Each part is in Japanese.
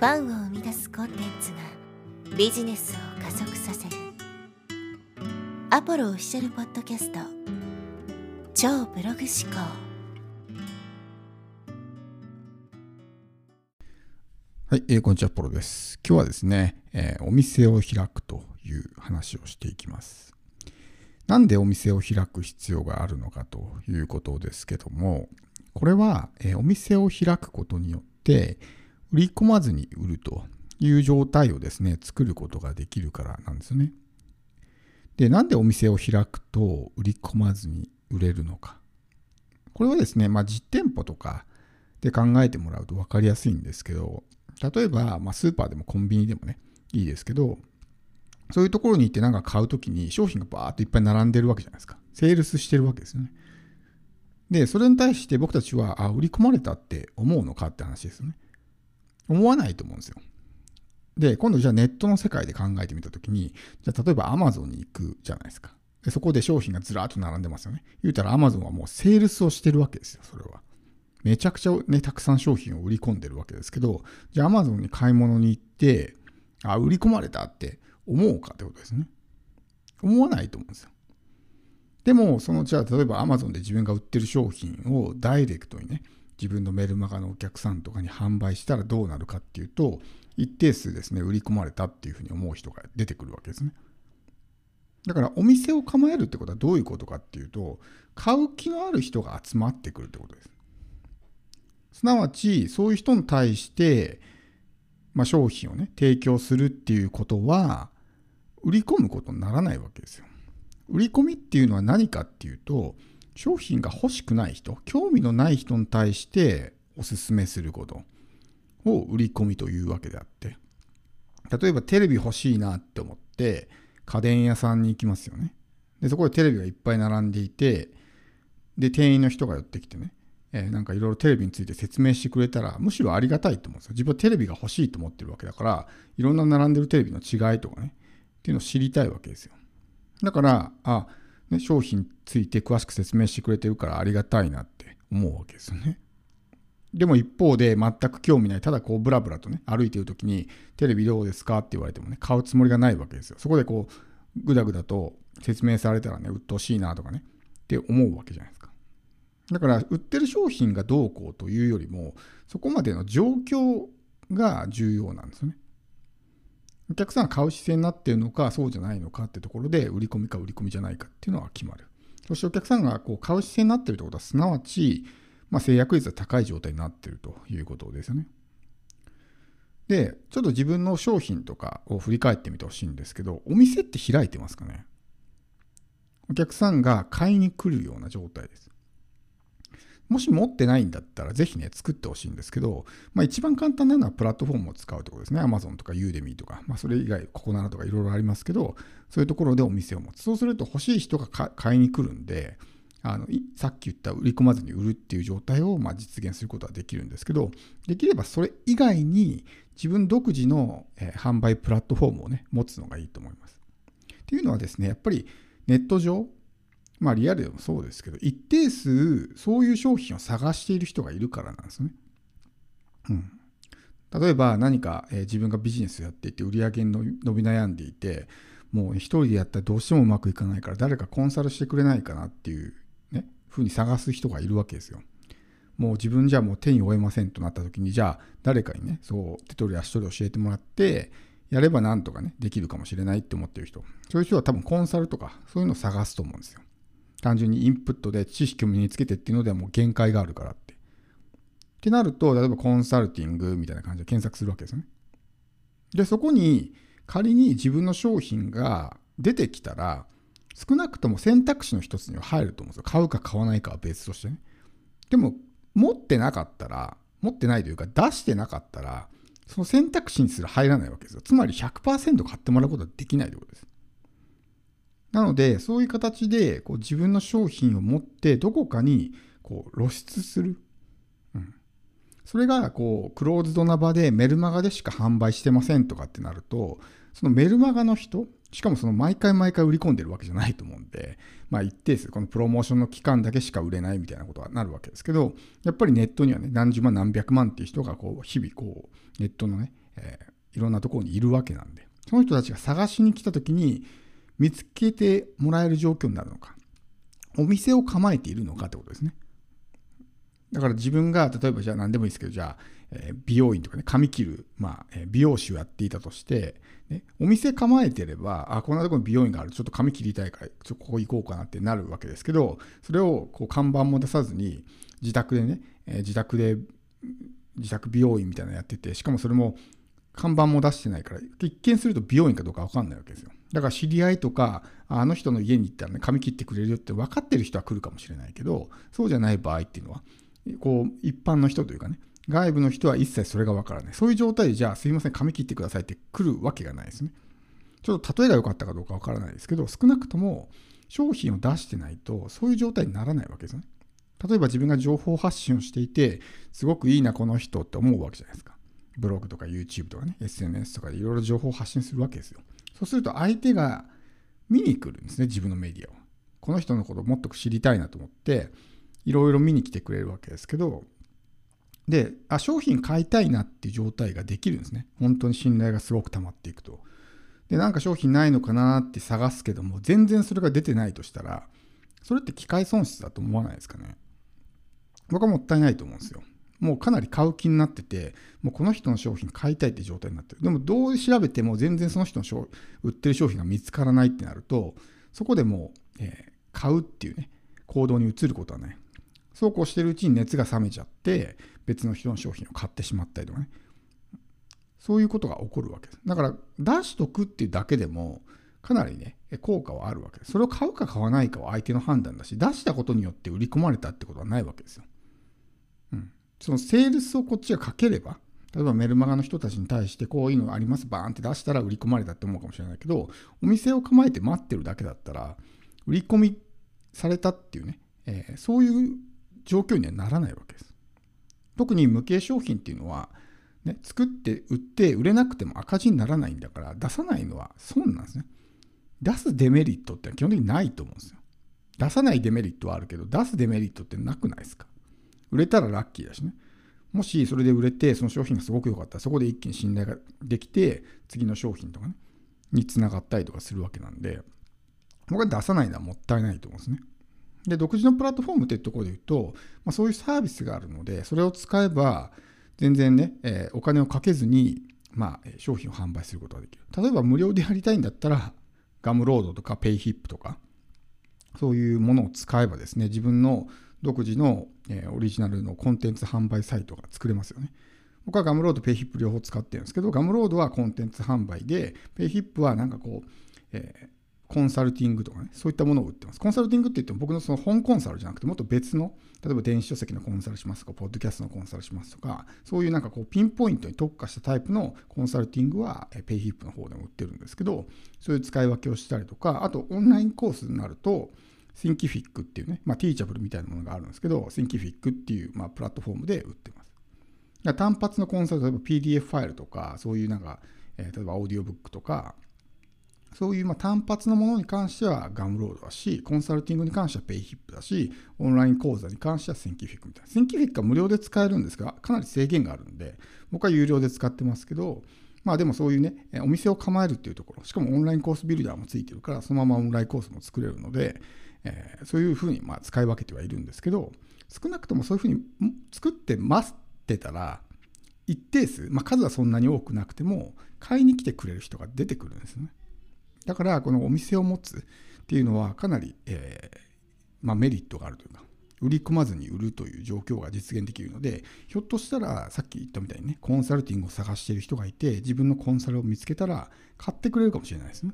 ファンを生み出すコンテンツがビジネスを加速させるアポロオフィシャルポッドキャスト超ブログ思考はい、えー、こんにちは、ポロです。今日はですね、えー、お店を開くという話をしていきます。なんでお店を開く必要があるのかということですけども、これは、えー、お店を開くことによって、売り込まずに売るという状態をですね、作ることができるからなんですよね。で、なんでお店を開くと売り込まずに売れるのか。これはですね、まあ、実店舗とかで考えてもらうと分かりやすいんですけど、例えば、まあ、スーパーでもコンビニでもね、いいですけど、そういうところに行ってなんか買うときに商品がバーっといっぱい並んでるわけじゃないですか。セールスしてるわけですよね。で、それに対して僕たちは、あ、売り込まれたって思うのかって話ですよね。思わないと思うんですよ。で、今度じゃあネットの世界で考えてみたときに、じゃあ例えば Amazon に行くじゃないですか。でそこで商品がずらっと並んでますよね。言うたら Amazon はもうセールスをしてるわけですよ、それは。めちゃくちゃね、たくさん商品を売り込んでるわけですけど、じゃあ Amazon に買い物に行って、あ、売り込まれたって思うかってことですね。思わないと思うんですよ。でも、その、じゃあ例えば Amazon で自分が売ってる商品をダイレクトにね、自分のメルマガのお客さんとかに販売したらどうなるかっていうと、一定数ですね、売り込まれたっていうふうに思う人が出てくるわけですね。だからお店を構えるってことはどういうことかっていうと、買う気のある人が集まってくるってことです。すなわち、そういう人に対して、まあ、商品をね、提供するっていうことは、売り込むことにならないわけですよ。売り込みっていうのは何かっていうと、商品が欲しくない人、興味のない人に対しておすすめすることを売り込みというわけであって、例えばテレビ欲しいなって思って、家電屋さんに行きますよね。で、そこでテレビがいっぱい並んでいて、で、店員の人が寄ってきてね、えー、なんかいろいろテレビについて説明してくれたら、むしろありがたいと思うんですよ。自分はテレビが欲しいと思ってるわけだから、いろんな並んでるテレビの違いとかね、っていうのを知りたいわけですよ。だから、あ、ね、商品について詳しく説明してくれてるからありがたいなって思うわけですよね。でも一方で全く興味ない、ただこうブラブラとね、歩いてる時にテレビどうですか？って言われてもね、買うつもりがないわけですよ。そこでこう、ぐだぐだと説明されたらね、鬱陶しいなとかね、って思うわけじゃないですか。だから、売ってる商品がどうこうというよりも、そこまでの状況が重要なんですよね。お客さんが買う姿勢になっているのか、そうじゃないのかってところで、売り込みか売り込みじゃないかっていうのは決まる。そしてお客さんがこう買う姿勢になっているということは、すなわち、まあ、制約率が高い状態になっているということですよね。で、ちょっと自分の商品とかを振り返ってみてほしいんですけど、お店って開いてますかね？お客さんが買いに来るような状態です。もし持ってないんだったら、ぜひね、作ってほしいんですけど、まあ、一番簡単なのはプラットフォームを使うところですね。Amazon とか Udemy とか、まあ、それ以外、ココナラとかいろいろありますけど、そういうところでお店を持つ。そうすると欲しい人が買いに来るんで、あのさっき言った売り込まずに売るっていう状態をまあ実現することはできるんですけど、できればそれ以外に自分独自の、販売プラットフォームをね、持つのがいいと思います。っていうのはですね、やっぱりネット上、まあリアルでもそうですけど、一定数そういう商品を探している人がいるからなんですね。うん。例えば何か、えー、自分がビジネスやっていて売り上げに伸び悩んでいて、もう一人でやったらどうしてもうまくいかないから誰かコンサルしてくれないかなっていうね、ふうに探す人がいるわけですよ。もう自分じゃもう手に負えませんとなった時に、じゃあ誰かにね、そう手取り足取り教えてもらって、やればなんとかね、できるかもしれないって思ってる人。そういう人は多分コンサルとかそういうのを探すと思うんですよ。単純にインプットで知識を身につけてっていうのではもう限界があるからって。ってなると、例えばコンサルティングみたいな感じで検索するわけですね。で、そこに仮に自分の商品が出てきたら、少なくとも選択肢の一つには入ると思うんですよ。買うか買わないかは別としてね。でも、持ってなかったら、持ってないというか出してなかったら、その選択肢にすら入らないわけですよ。つまり100%買ってもらうことはできないということです。なので、そういう形でこう自分の商品を持ってどこかにこう露出する。うん、それがこうクローズドな場でメルマガでしか販売してませんとかってなると、そのメルマガの人、しかもその毎回毎回売り込んでるわけじゃないと思うんで、まあ一定数、このプロモーションの期間だけしか売れないみたいなことはなるわけですけど、やっぱりネットにはね、何十万何百万っていう人がこう、日々こう、ネットのね、えー、いろんなところにいるわけなんで、その人たちが探しに来た時に見つけてもらえる状況になるのか、お店を構えているのかってことですね。だから自分が、例えばじゃあ何でもいいですけど、じゃあ、え、美容院とかね、髪切る、まあ、美容師をやっていたとして、ね、お店構えてれば、あ、こんなとこに美容院がある、ちょっと髪切りたいから、ちょっとここ行こうかなってなるわけですけど、それをこう看板も出さずに、自宅でね、え、自宅で、自宅美容院みたいなのやってて、しかもそれも看板も出してないから、一見すると美容院かどうか分かんないわけですよ。だから知り合いとか、あの人の家に行ったらね、髪切ってくれるよって分かってる人は来るかもしれないけど、そうじゃない場合っていうのは、こう、一般の人というかね、外部の人は一切それが分からない。そういう状態で、じゃあすいません、髪切ってくださいって来るわけがないですね。ちょっと例えが良かったかどうか分からないですけど、少なくとも商品を出してないと、そういう状態にならないわけですね。例えば自分が情報発信をしていて、すごくいいな、この人って思うわけじゃないですか。ブログとか YouTube とかね、SNS とかでいろいろ情報を発信するわけですよ。そうすると相手が見に来るんですね、自分のメディアを。この人のことをもっと知りたいなと思って、いろいろ見に来てくれるわけですけど、で、あ、商品買いたいなっていう状態ができるんですね。本当に信頼がすごく溜まっていくと。で、なんか商品ないのかなって探すけども、全然それが出てないとしたら、それって機械損失だと思わないですかね。僕はもったいないと思うんですよ。もうかなり買う気になってて、もうこの人の商品買いたいって状態になってる。でもどう調べても全然その人の商売ってる商品が見つからないってなると、そこでもう、えー、買うっていうね、行動に移ることはない。そうこうしてるうちに熱が冷めちゃって、別の人の商品を買ってしまったりとかね。そういうことが起こるわけです。だから出しとくっていうだけでも、かなりね、効果はあるわけです。それを買うか買わないかは相手の判断だし、出したことによって売り込まれたってことはないわけですよ。うん。そのセールスをこっちがかければ、例えばメルマガの人たちに対してこういうのあります、バーンって出したら売り込まれたって思うかもしれないけど、お店を構えて待ってるだけだったら、売り込みされたっていうね、えー、そういう状況にはならないわけです。特に無形商品っていうのは、ね、作って売って売れなくても赤字にならないんだから出さないのは損なんですね。出すデメリットって基本的にないと思うんですよ。出さないデメリットはあるけど出すデメリットってなくないですか？売れたらラッキーだしね。もしそれで売れて、その商品がすごく良かったら、そこで一気に信頼ができて、次の商品とかね、につながったりとかするわけなんで、僕は出さないのはもったいないと思うんですね。で、独自のプラットフォームっていうところで言うと、まあ、そういうサービスがあるので、それを使えば、全然ね、えー、お金をかけずに、まあ、商品を販売することができる。例えば無料でやりたいんだったら、 Gumroadとか Payhipとか、そういうものを使えばですね、自分の独自の、えー、オリジナルのコンテンツ販売サイトが作れますよね。僕は Gumroad、Payhip両方使ってるんですけど、 Gumroadはコンテンツ販売で、 Payhipはなんかこう、えー、コンサルティングとかね、そういったものを売ってます。コンサルティングって言っても僕のその本コンサルじゃなくて、もっと別の、例えば電子書籍のコンサルしますとか、ポッドキャストのコンサルしますとか、そういうなんかこうピンポイントに特化したタイプのコンサルティングは、ペイヒップの方でも売ってるんですけど、そういう使い分けをしたりとか、あとオンラインコースになると、シンキフィックっていうね、まあ、ティーチャブルみたいなものがあるんですけど、シンキフィックっていう、まあ、プラットフォームで売ってます。単発のコンサル、例えば PDF ファイルとか、そういうなんか、えー、例えばオーディオブックとか、そういうま単発のものに関しては Gumroadだし、コンサルティングに関してはペイヒップだし、オンライン講座に関しては Thinkificみたいな。 Thinkificは無料で使えるんですが、かなり制限があるんで、僕は有料で使ってますけど、まあでもそういうね、お店を構えるっていうところ、しかもオンラインコースビルダーもついてるから、そのままオンラインコースも作れるので、えー、そういうふうにまあ使い分けてはいるんですけど、少なくともそういうふうに作ってますってたら、一定数、まあ、数はそんなに多くなくても、買いに来てくれる人が出てくるんですね。だからこのお店を持つっていうのはかなり、えー、まあ、メリットがあるというか売り込まずに売るという状況が実現できるのでひょっとしたらさっき言ったみたいにねコンサルティングを探している人がいて自分のコンサルを見つけたら買ってくれるかもしれないですね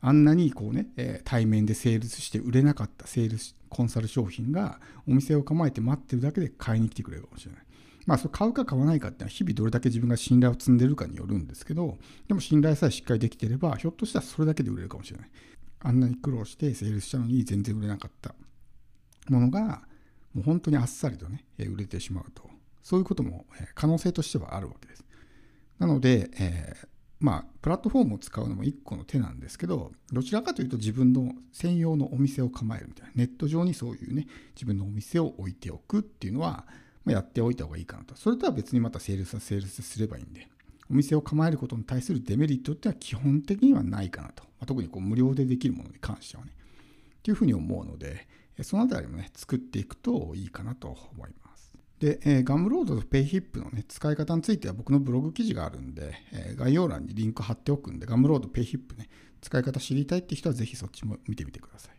あんなにこうね、え、対面でセールスして売れなかったセールスコンサル商品がお店を構えて待ってるだけで買いに来てくれるかもしれないまあ、それ買うか買わないかっていうのは日々どれだけ自分が信頼を積んでるかによるんですけど、でも信頼さえしっかりできてれば、ひょっとしたらそれだけで売れるかもしれない。あんなに苦労してセールスしたのに全然売れなかったものが、もう本当にあっさりとね、売れてしまうと。そういうことも可能性としてはあるわけです。なので、えー、まあ、プラットフォームを使うのも一個の手なんですけど、どちらかというと自分の専用のお店を構えるみたいな、ネット上にそういうね、自分のお店を置いておくっていうのは、まあ、やっておいた方がいいかなと。それとは別にまたセールスはセールスすればいいんで、お店を構えることに対するデメリットっては基本的にはないかなと。まあ、特にこう無料でできるものに関してはね。っていうふうに思うので、そのあたりもね、作っていくといいかなと思います。で、えー、 Gumroadと Payhipの、ね、使い方については僕のブログ記事があるんで、えー、概要欄にリンク貼っておくんで、 Gumroad、Payhipね、使い方知りたいって人はぜひそっちも見てみてください。